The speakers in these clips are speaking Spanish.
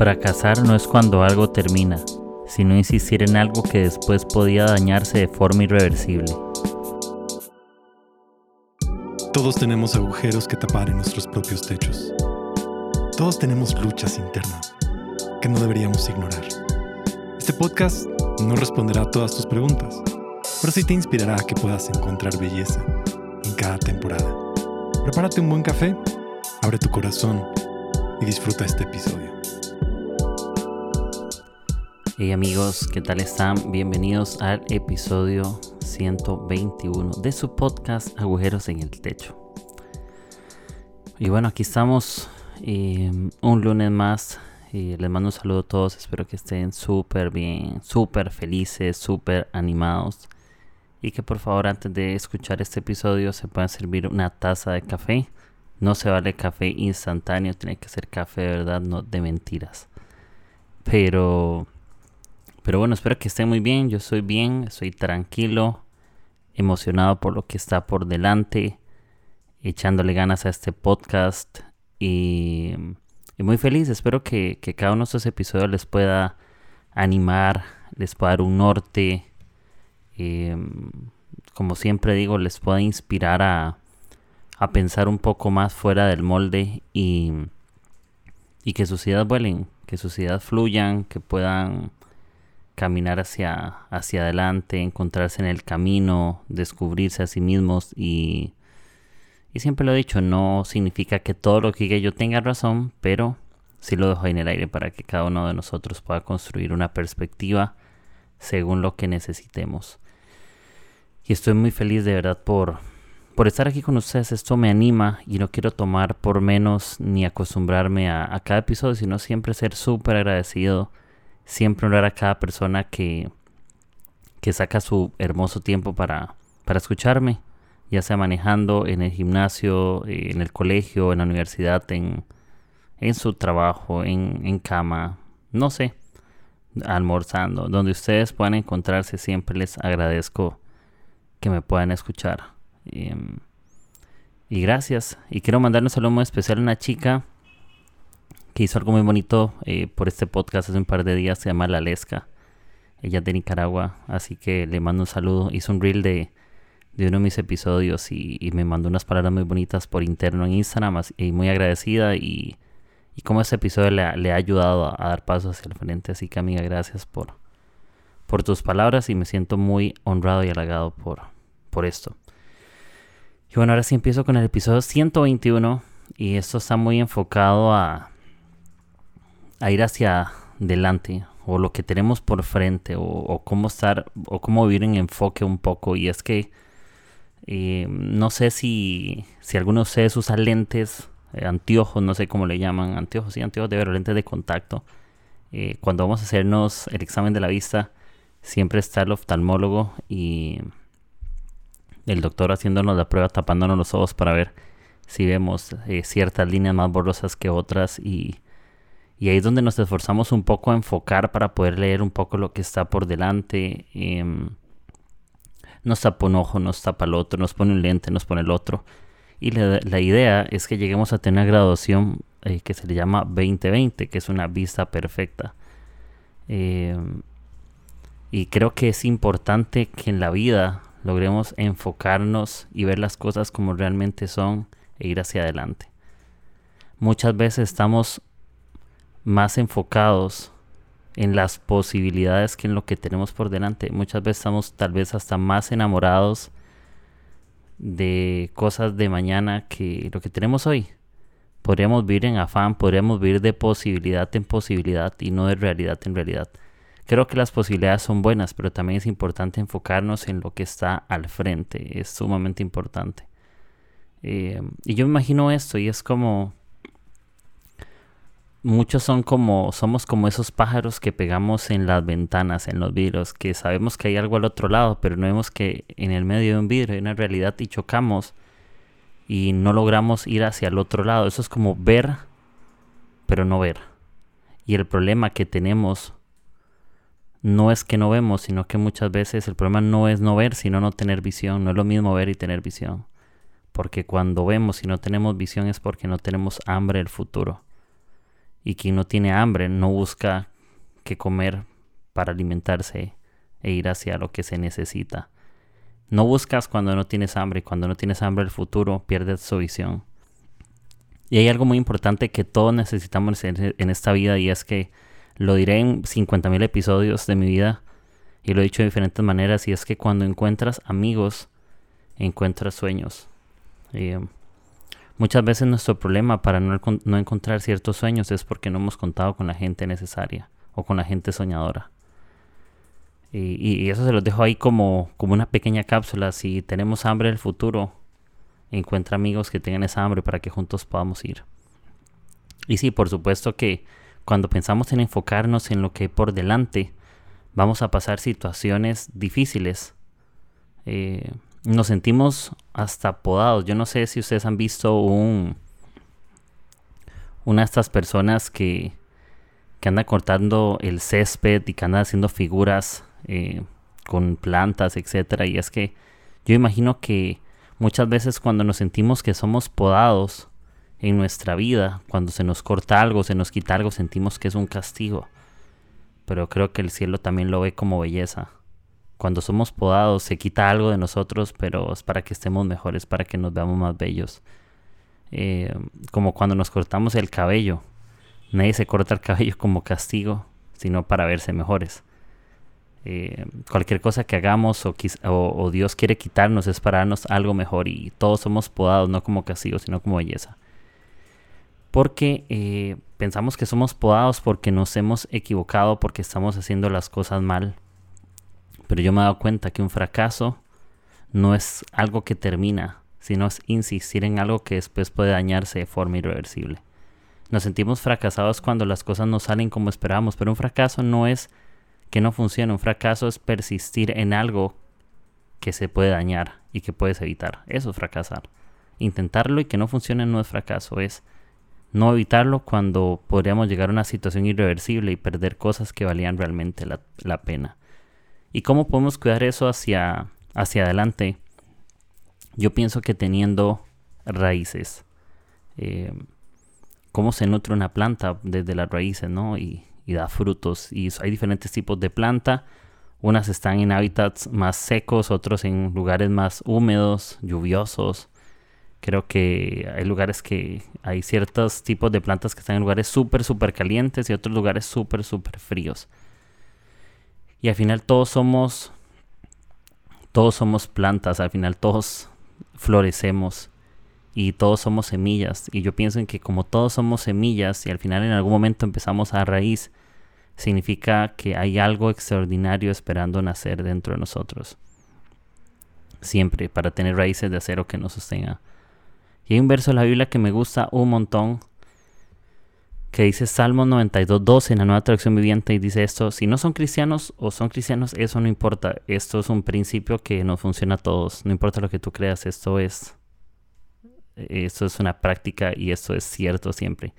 Fracasar no es cuando algo termina, sino insistir en algo que después podía dañarse de forma irreversible. Todos tenemos agujeros que tapar en nuestros propios techos. Todos tenemos luchas internas que no deberíamos ignorar. Este podcast no responderá a todas tus preguntas, pero sí te inspirará a que puedas encontrar belleza en cada temporada. Prepárate un buen café, abre tu corazón y disfruta este episodio. Hey amigos, ¿qué tal están? Bienvenidos al episodio 121 de su podcast Agujeros en el Techo. Y bueno, aquí estamos eh, un lunes más. Y les mando un saludo a todos. Espero que estén súper bien, súper felices, súper animados. Y que por favor antes de escuchar este episodio se puedan servir una taza de café. No se vale café instantáneo, tiene que ser café de verdad, no de mentiras. Pero pero bueno, espero que estén muy bien. Yo estoy bien, estoy tranquilo, emocionado por lo que está por delante, echándole ganas a este podcast y, muy feliz. Espero que, cada uno de estos episodios les pueda animar, les pueda dar un norte. Em, como siempre digo, les pueda inspirar a, a pensar un poco más fuera del molde y, y que sus ideas vuelen, que sus ideas fluyan, que puedan caminar hacia, hacia adelante, encontrarse en el camino, descubrirse a sí mismos y, y siempre lo he dicho, no significa que todo lo que yo tenga razón, pero sí lo dejo en el aire para que cada uno de nosotros pueda construir una perspectiva según lo que necesitemos. Y estoy muy feliz de verdad por, por estar aquí con ustedes. Esto me anima y no quiero tomar por menos ni acostumbrarme a, a cada episodio, sino siempre ser súper agradecido siempre honrar a cada persona que, que saca su hermoso tiempo para, para escucharme, ya sea manejando en el gimnasio, en el colegio, en la universidad, en, en su trabajo, en, en cama, no sé, almorzando, donde ustedes puedan encontrarse, siempre les agradezco que me puedan escuchar. Y, y gracias. Y quiero mandar un saludo muy especial a una chica que hizo algo muy bonito eh, por este podcast hace un par de días, se llama La Lesca. Ella es de Nicaragua, así que le mando un saludo. Hizo un reel de, de uno de mis episodios y, me mandó unas palabras muy bonitas por interno en Instagram y muy agradecida y, y como ese episodio le, ha ayudado a, dar pasos hacia el frente. Así que amiga, gracias por, por tus palabras y me siento muy honrado y halagado por, por esto. Y bueno, ahora sí empiezo con el episodio 121 y esto está muy enfocado a a ir hacia adelante o lo que tenemos por frente o, cómo estar o cómo vivir en enfoque un poco y es que eh, no sé si, si alguno de ustedes usa lentes, eh, anteojos, no sé cómo le llaman, anteojos, sí, anteojos de ver, lentes de contacto. Eh, cuando vamos a hacernos el examen de la vista, siempre está el oftalmólogo y el doctor haciéndonos la prueba, tapándonos los ojos para ver si vemos ciertas líneas más borrosas que otras y y ahí es donde nos esforzamos un poco a enfocar para poder leer un poco lo que está por delante. Em, nos tapa un ojo, nos tapa el otro, nos pone un lente, nos pone el otro. Y la, idea es que lleguemos a tener una graduación eh, que se le llama 2020, que es una vista perfecta. Em, y creo que es importante que en la vida logremos enfocarnos y ver las cosas como realmente son e ir hacia adelante. Muchas veces estamos más enfocados en las posibilidades que en lo que tenemos por delante. Muchas veces estamos tal vez hasta más enamorados de cosas de mañana que lo que tenemos hoy. Podríamos vivir en afán, podríamos vivir de posibilidad en posibilidad y no de realidad en realidad. Creo que las posibilidades son buenas, pero también es importante enfocarnos en lo que está al frente. Es sumamente importante. Eh, y yo me imagino esto y es como muchos son como, somos como esos pájaros que pegamos en las ventanas, en los vidrios, que sabemos que hay algo al otro lado, pero no vemos que en el medio de un vidrio hay una realidad y chocamos y no logramos ir hacia el otro lado. Eso es como ver, pero no ver. Y el problema que tenemos no es que no vemos, sino que muchas veces el problema no es no ver, sino no tener visión. No es lo mismo ver y tener visión. Porque cuando vemos y no tenemos visión es porque no tenemos hambre del futuro Y quien no tiene hambre no busca qué comer para alimentarse e ir hacia lo que se necesita. No buscas cuando no tienes hambre. Cuando no tienes hambre el futuro pierdes su visión. Y hay algo muy importante que todos necesitamos en esta vida y es que lo diré en 50.000 episodios de mi vida y lo he dicho de diferentes maneras y es que cuando encuentras amigos encuentras sueños. Eh, muchas veces nuestro problema para no, no encontrar ciertos sueños es porque no hemos contado con la gente necesaria o con la gente soñadora. Y, eso se los dejo ahí como, como una pequeña cápsula. Si tenemos hambre en el futuro, encuentra amigos que tengan esa hambre para que juntos podamos ir. Y sí, por supuesto que cuando pensamos en enfocarnos en lo que hay por delante, vamos a pasar situaciones difíciles. Eh, nos sentimos hasta podados. Yo no sé si ustedes han visto un una de estas personas que, que anda cortando el césped y que anda haciendo figuras eh, con plantas, etcétera. Y es que yo imagino que muchas veces cuando nos sentimos que somos podados en nuestra vida, cuando se nos corta algo, se nos quita algo, sentimos que es un castigo. Pero creo que el cielo también lo ve como belleza. Cuando somos podados se quita algo de nosotros, pero es para que estemos mejores, para que nos veamos más bellos. Eh, como cuando nos cortamos el cabello. Nadie se corta el cabello como castigo, sino para verse mejores. Eh, cualquier cosa que hagamos o, Dios quiere quitarnos es para darnos algo mejor y todos somos podados no como castigo sino como belleza porque eh, pensamos que somos podados porque nos hemos equivocado porque estamos haciendo las cosas mal pero yo me he dado cuenta que un fracaso no es algo que termina sino es insistir en algo que después puede dañarse de forma irreversible nos sentimos fracasados cuando las cosas no salen como esperamos pero un fracaso no es que no funciona. Un fracaso es persistir en algo que se puede dañar y que puedes evitar. Eso es fracasar. Intentarlo y que no funcione no es fracaso, es no evitarlo cuando podríamos llegar a una situación irreversible y perder cosas que valían realmente la, pena. ¿Y cómo podemos cuidar eso hacia, hacia adelante? Yo pienso que teniendo raíces. Eh, cómo se nutre una planta desde las raíces, ¿no? Y y da frutos. Y hay diferentes tipos de planta. Unas están en hábitats más secos, otros en lugares más húmedos, lluviosos. Creo que hay lugares que hay ciertos tipos de plantas que están en lugares súper, súper calientes y otros lugares súper, súper fríos. Y al final todos somos, todos somos plantas, al final todos florecemos y todos somos semillas. Y yo pienso en que como todos somos semillas y al final en algún momento empezamos a raíz, significa que hay algo extraordinario esperando nacer dentro de nosotros. Siempre para tener raíces de acero que nos sostenga. Y hay un verso de la Biblia que me gusta un montón, que dice Salmo 92.12 en la nueva traducción viviente y dice esto, si no son cristianos o son cristianos, eso no importa, esto es un principio que nos funciona a todos, no importa lo que tú creas, esto es, esto es una práctica y esto es cierto siempre.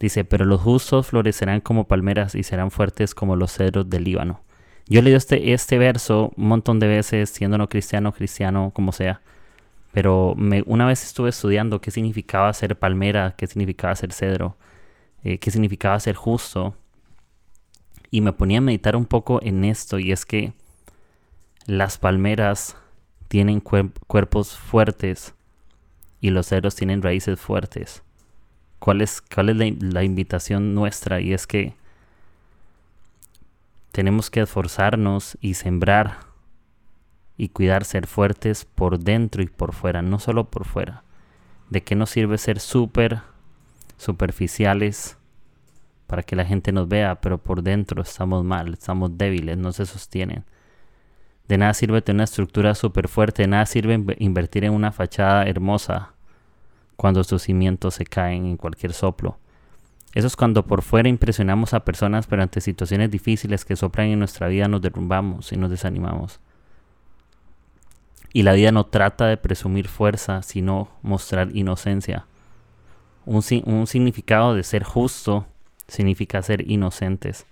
Dice, pero los justos florecerán como palmeras y serán fuertes como los cedros del Líbano. Yo he leído este, este verso un montón de veces, siendo no cristiano, cristiano, como sea. Pero una vez estuve estudiando qué significaba ser palmera, qué significaba ser cedro, eh, qué significaba ser justo. Y me ponía a meditar un poco en esto, y es que las palmeras tienen cuerpos fuertes y los cedros tienen raíces fuertes cuál es, es la, invitación nuestra y es que tenemos que esforzarnos y sembrar y cuidar ser fuertes por dentro y por fuera, no solo por fuera. ¿De qué nos sirve ser súper superficiales para que la gente nos vea, pero por dentro estamos mal, estamos débiles, no se sostienen? De nada sirve tener una estructura súper fuerte, de nada sirve invertir en una fachada hermosa cuando sus cimientos se caen en cualquier soplo. Eso es cuando por fuera impresionamos a personas, pero ante situaciones difíciles que soplan en nuestra vida nos derrumbamos y nos desanimamos. Y la vida no trata de presumir fuerza, sino mostrar inocencia. Un, un significado de ser justo significa ser inocentes.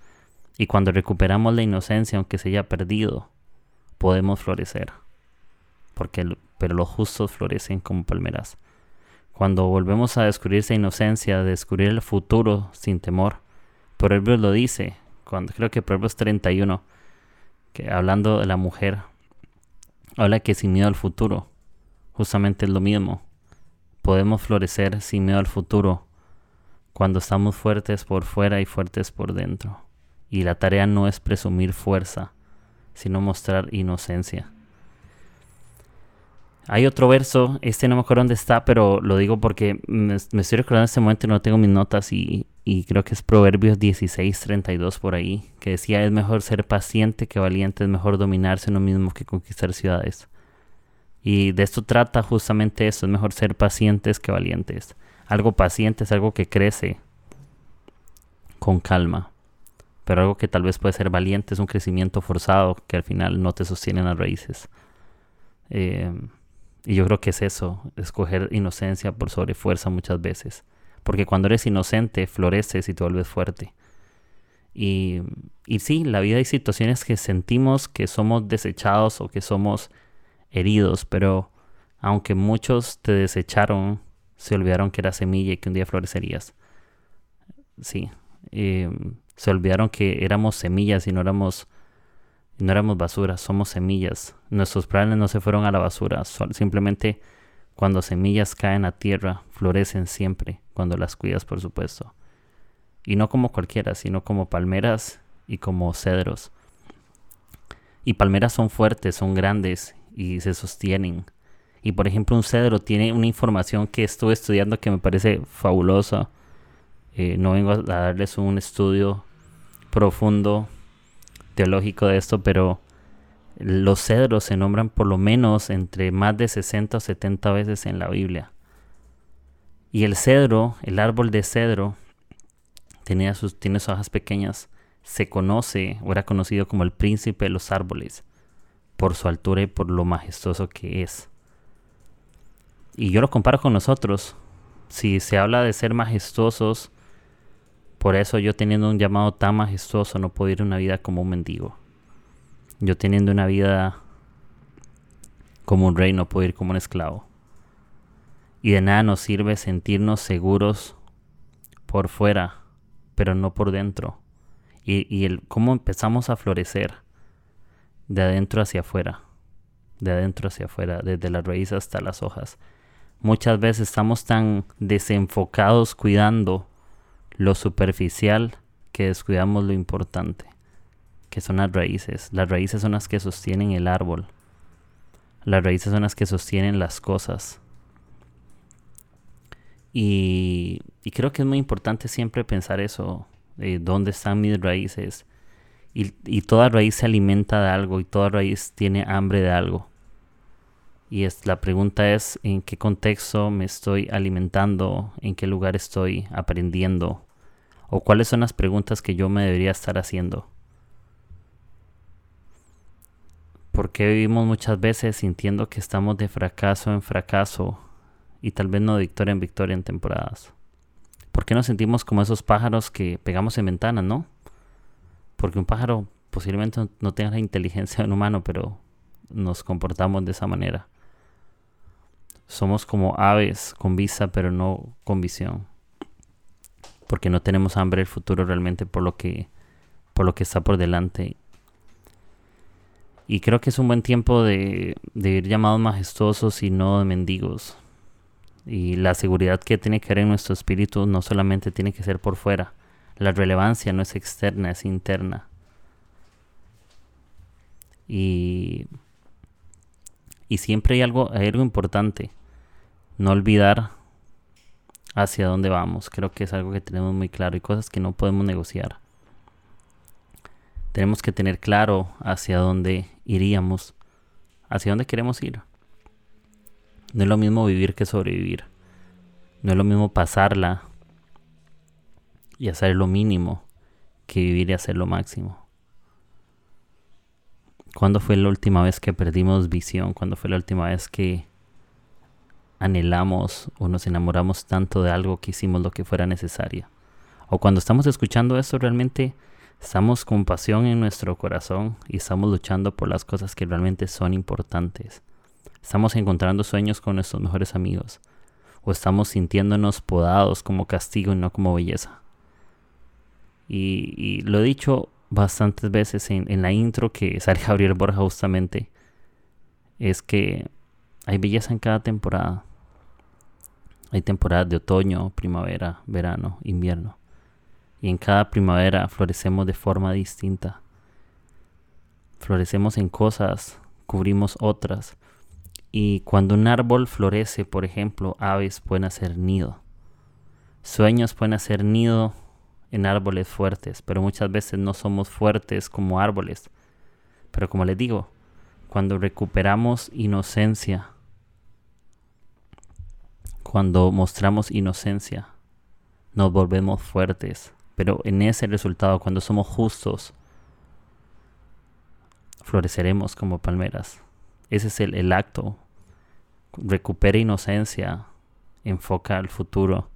Y cuando recuperamos la inocencia, aunque se haya perdido, podemos florecer. Porque, pero los justos florecen como palmeras. Cuando volvemos a descubrir esa inocencia, descubrir el futuro sin temor. Proverbios lo dice, cuando creo que Proverbios 31, que hablando de la mujer, habla que sin miedo al futuro, justamente es lo mismo. Podemos florecer sin miedo al futuro cuando estamos fuertes por fuera y fuertes por dentro. Y la tarea no es presumir fuerza, sino mostrar inocencia. Hay otro verso, este no me acuerdo dónde está, pero lo digo porque me, estoy recordando en este momento y no tengo mis notas y, y creo que es Proverbios 16, 32 por ahí, que decía es mejor ser paciente que valiente, es mejor dominarse uno mismo que conquistar ciudades. Y de esto trata justamente eso, es mejor ser pacientes que valientes. Algo paciente es algo que crece con calma, pero algo que tal vez puede ser valiente es un crecimiento forzado que al final no te sostiene las raíces. Eh, y yo creo que es eso, escoger inocencia por sobre fuerza muchas veces. Porque cuando eres inocente, floreces y te vuelves fuerte. Y, y sí, la vida hay situaciones que sentimos que somos desechados o que somos heridos, pero aunque muchos te desecharon, se olvidaron que era semilla y que un día florecerías. Sí, eh, se olvidaron que éramos semillas y no éramos no éramos basura, somos semillas. Nuestros planes no se fueron a la basura, simplemente cuando semillas caen a tierra, florecen siempre, cuando las cuidas, por supuesto. Y no como cualquiera, sino como palmeras y como cedros. Y palmeras son fuertes, son grandes y se sostienen. Y por ejemplo, un cedro tiene una información que estuve estudiando que me parece fabulosa. Eh, no vengo a darles un estudio profundo teológico de esto, pero los cedros se nombran por lo menos entre más de 60 o 70 veces en la Biblia. Y el cedro, el árbol de cedro, tenía sus, tiene sus hojas pequeñas, se conoce o era conocido como el príncipe de los árboles, por su altura y por lo majestuoso que es. Y yo lo comparo con nosotros. Si se habla de ser majestuosos, por eso yo teniendo un llamado tan majestuoso no puedo ir una vida como un mendigo. Yo teniendo una vida como un rey no puedo ir como un esclavo. Y de nada nos sirve sentirnos seguros por fuera, pero no por dentro. Y, y el cómo empezamos a florecer de adentro hacia afuera, de adentro hacia afuera, desde la raíz hasta las hojas. Muchas veces estamos tan desenfocados cuidando lo superficial que descuidamos lo importante, que son las raíces. Las raíces son las que sostienen el árbol. Las raíces son las que sostienen las cosas. Y, creo que es muy importante siempre pensar eso, dónde están mis raíces. Y, y, toda raíz se alimenta de algo y toda raíz tiene hambre de algo. Y es, la pregunta es en qué contexto me estoy alimentando, en qué lugar estoy aprendiendo, o cuáles son las preguntas que yo me debería estar haciendo. ¿Por qué vivimos muchas veces sintiendo que estamos de fracaso en fracaso y tal vez no de victoria en victoria en temporadas? ¿Por qué nos sentimos como esos pájaros que pegamos en ventanas, no? Porque un pájaro posiblemente no tenga la inteligencia de un humano, pero nos comportamos de esa manera. Somos como aves con vista pero no con visión. Porque no tenemos hambre del futuro realmente por lo que por lo que está por delante. Y creo que es un buen tiempo de, de ir llamados majestuosos y no de mendigos. Y la seguridad que tiene que haber en nuestro espíritu no solamente tiene que ser por fuera. La relevancia no es externa, es interna. Y y siempre hay algo, hay algo importante. No olvidar hacia dónde vamos. Creo que es algo que tenemos muy claro y cosas que no podemos negociar. Tenemos que tener claro hacia dónde iríamos, hacia dónde queremos ir. No es lo mismo vivir que sobrevivir. No es lo mismo pasarla y hacer lo mínimo que vivir y hacer lo máximo. ¿Cuándo fue la última vez que perdimos visión? ¿Cuándo fue la última vez que anhelamos o nos enamoramos tanto de algo que hicimos lo que fuera necesario? O cuando estamos escuchando eso realmente estamos con pasión en nuestro corazón y estamos luchando por las cosas que realmente son importantes. Estamos encontrando sueños con nuestros mejores amigos. o estamos sintiéndonos podados como castigo y no como belleza. Y, lo he dicho bastantes veces en, en la intro que sale Gabriel Borja justamente, es que hay belleza en cada temporada. Hay temporadas de otoño, primavera, verano, invierno. Y en cada primavera florecemos de forma distinta. Florecemos en cosas, cubrimos otras. Y cuando un árbol florece, por ejemplo, aves pueden hacer nido. Sueños pueden hacer nido en árboles fuertes, pero muchas veces no somos fuertes como árboles. Pero como les digo, cuando recuperamos inocencia, cuando mostramos inocencia, nos volvemos fuertes. Pero en ese resultado, cuando somos justos, floreceremos como palmeras. Ese es el, el acto. Recupera inocencia, enfoca al futuro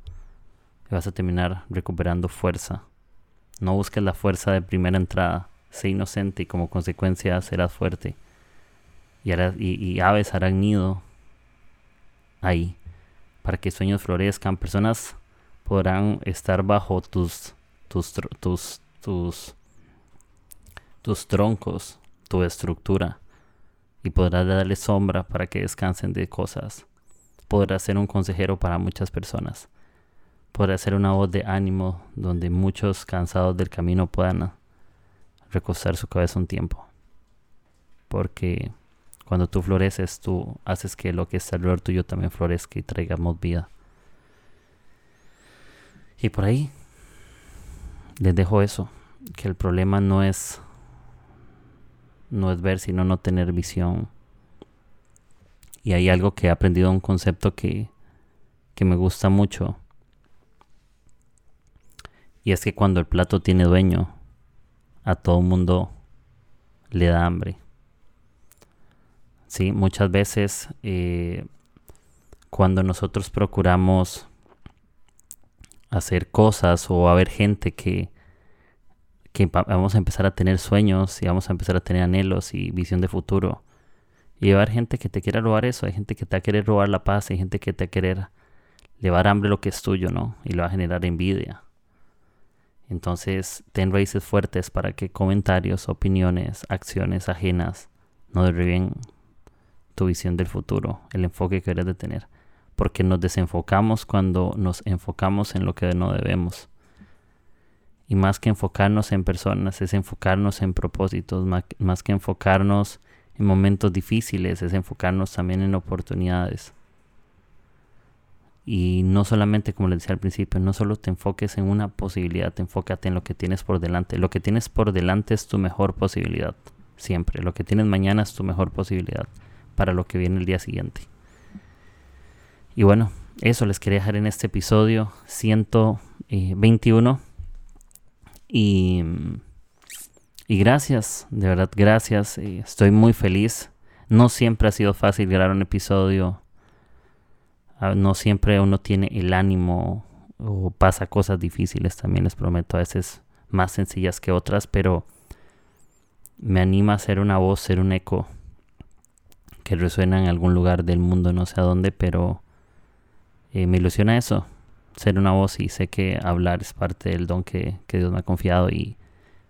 vas a terminar recuperando fuerza. No busques la fuerza de primera entrada. Sé inocente y como consecuencia serás fuerte. Y, y aves harán nido ahí para que sueños florezcan. Personas podrán estar bajo tus, tus, tus, tus, tus troncos, tu estructura, y podrás darle sombra para que descansen de cosas. Podrás ser un consejero para muchas personas. Podrás ser una voz de ánimo donde muchos cansados del camino puedan recostar su cabeza un tiempo. Porque cuando tú floreces, tú haces que lo que está alrededor tuyo también florezca y traigamos vida. Y por ahí les dejo eso, que el problema no es no es ver, sino no tener visión. Y hay algo que he aprendido, un concepto que, que me gusta mucho. Y es que cuando el plato tiene dueño, a todo mundo le da hambre. Sí, muchas veces eh, cuando nosotros procuramos hacer cosas o haber gente que, que vamos a empezar a tener sueños y vamos a empezar a tener anhelos y visión de futuro. Y va a haber gente que te quiera robar eso, hay gente que te va a querer robar la paz, hay gente que te va a querer llevar hambre lo que es tuyo, ¿no? Y lo va a generar envidia. Entonces, ten raíces fuertes para que comentarios, opiniones, acciones ajenas no derriben tu visión del futuro, el enfoque que debes de tener. Porque nos desenfocamos cuando nos enfocamos en lo que no debemos. Y más que enfocarnos en personas, es enfocarnos en propósitos, más que enfocarnos en momentos difíciles, es enfocarnos también en oportunidades. Y no solamente, como les decía al principio, no solo te enfoques en una posibilidad, te enfócate en lo que tienes por delante. Lo que tienes por delante es tu mejor posibilidad, siempre. Lo que tienes mañana es tu mejor posibilidad para lo que viene el día siguiente. Y bueno, eso les quería dejar en este episodio 121. Y, y gracias, de verdad, gracias. Estoy muy feliz. No siempre ha sido fácil grabar un episodio. No siempre uno tiene el ánimo o pasa cosas difíciles, también les prometo, a veces más sencillas que otras, pero me anima a ser una voz, ser un eco que resuena en algún lugar del mundo, no sé a dónde, pero eh, me ilusiona eso, ser una voz y sé que hablar es parte del don que, que Dios me ha confiado y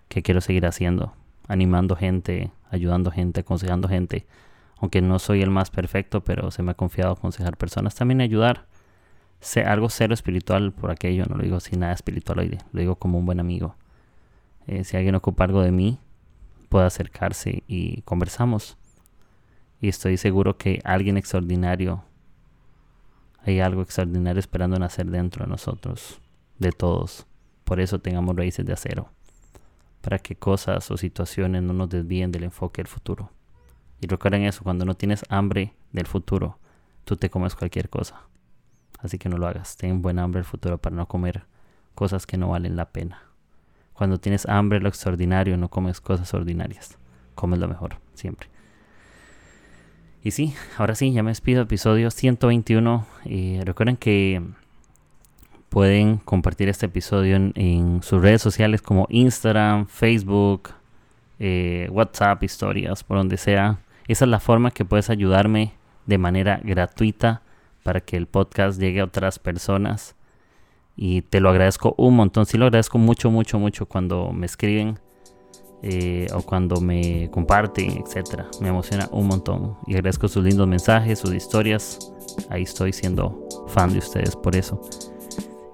que quiero seguir haciendo, animando gente, ayudando gente, aconsejando gente. Aunque no soy el más perfecto, pero se me ha confiado aconsejar personas, también ayudar. Sé algo cero espiritual por aquello, no lo digo sin nada espiritual hoy, lo digo como un buen amigo. Eh, si alguien ocupa algo de mí, puede acercarse y conversamos y estoy seguro que alguien extraordinario, hay algo extraordinario esperando nacer dentro de nosotros, de todos. Por eso tengamos raíces de acero, para que cosas o situaciones no nos desvíen del enfoque del futuro. Y recuerden eso, cuando no tienes hambre del futuro, tú te comes cualquier cosa. Así que no lo hagas, ten buen hambre del futuro para no comer cosas que no valen la pena. Cuando tienes hambre lo extraordinario, no comes cosas ordinarias. Comes lo mejor, siempre. Y sí, ahora sí, ya me despido, episodio 121. Y recuerden que pueden compartir este episodio en, sus redes sociales como Instagram, Facebook, eh, WhatsApp, historias, por donde sea. Esa es la forma que puedes ayudarme de manera gratuita para que el podcast llegue a otras personas. Y te lo agradezco un montón. Sí lo agradezco mucho, mucho, mucho cuando me escriben eh, o cuando me comparten, etc. Me emociona un montón. Y agradezco sus lindos mensajes, sus historias. Ahí estoy siendo fan de ustedes por eso.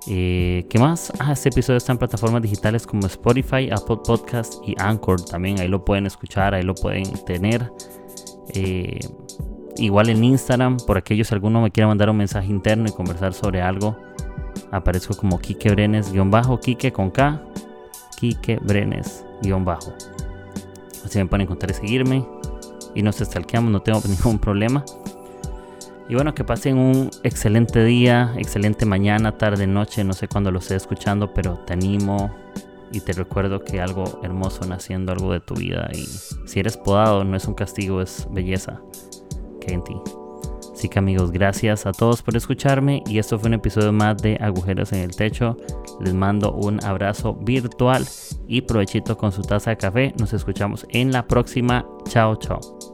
Eh, ¿Qué más? Ah, este episodio está en plataformas digitales como Spotify, Apple Podcast y Anchor. También ahí lo pueden escuchar, ahí lo pueden tener. Eh, igual en Instagram, por aquellos alguno me quiera mandar un mensaje interno y conversar sobre algo. Aparezco como Kike Brenes, guion bajo, Kike con K, Kike Brenes, guion bajo. Así me pueden encontrar y seguirme. Y nos stalkeamos, no tengo ningún problema. Y bueno, que pasen un excelente día, excelente mañana, tarde, noche, no sé cuándo lo esté escuchando, pero te animo y te recuerdo que algo hermoso naciendo algo de tu vida y si eres podado no es un castigo, es belleza que en ti. Así que amigos, gracias a todos por escucharme y esto fue un episodio más de Agujeros en el Techo. Les mando un abrazo virtual y provechito con su taza de café. Nos escuchamos en la próxima. Chao, chao.